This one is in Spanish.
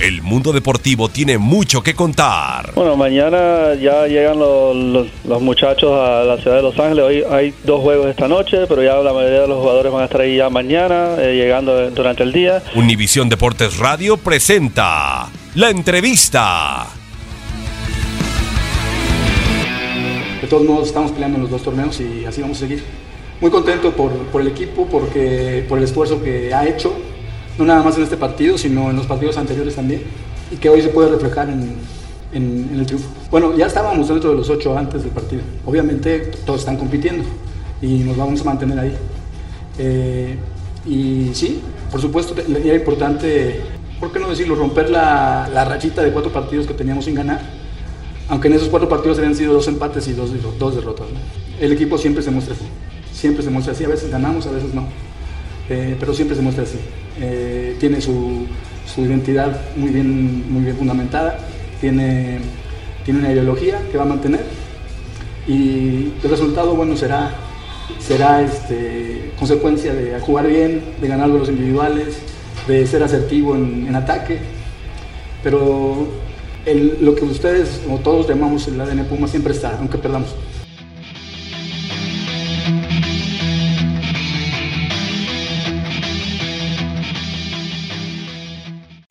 El mundo deportivo tiene mucho que contar. Bueno, mañana ya llegan los, los, los, muchachos a la ciudad de Los Ángeles. Hoy hay dos juegos esta noche, pero ya la mayoría de los jugadores van a estar ahí ya mañana, eh, llegando durante el día. Univisión Deportes Radio presenta la entrevista. De todos modos, estamos peleando en los dos torneos y así vamos a seguir. Muy contento por, por el equipo, porque, por el esfuerzo que ha hecho no nada más en este partido, sino en los partidos anteriores también, y que hoy se puede reflejar en, el triunfo. Bueno, ya estábamos dentro de los ocho antes del partido. Obviamente todos están compitiendo y nos vamos a mantener ahí. Eh, y sí, por supuesto, era importante, ¿por qué no decirlo?, romper la, la, rachita de cuatro partidos que teníamos sin ganar, aunque en esos cuatro partidos habían sido dos empates y dos, dos derrotas. El equipo siempre se muestra así, siempre se muestra así, a veces ganamos, a veces no, eh, pero siempre se muestra así. Eh, tiene su, su, identidad muy bien, muy bien fundamentada, tiene, tiene una ideología que va a mantener y el resultado bueno será, será este, consecuencia de jugar bien, de ganar los individuales, de ser asertivo en, ataque, pero el, lo que ustedes o todos llamamos el ADN Puma siempre está, aunque perdamos.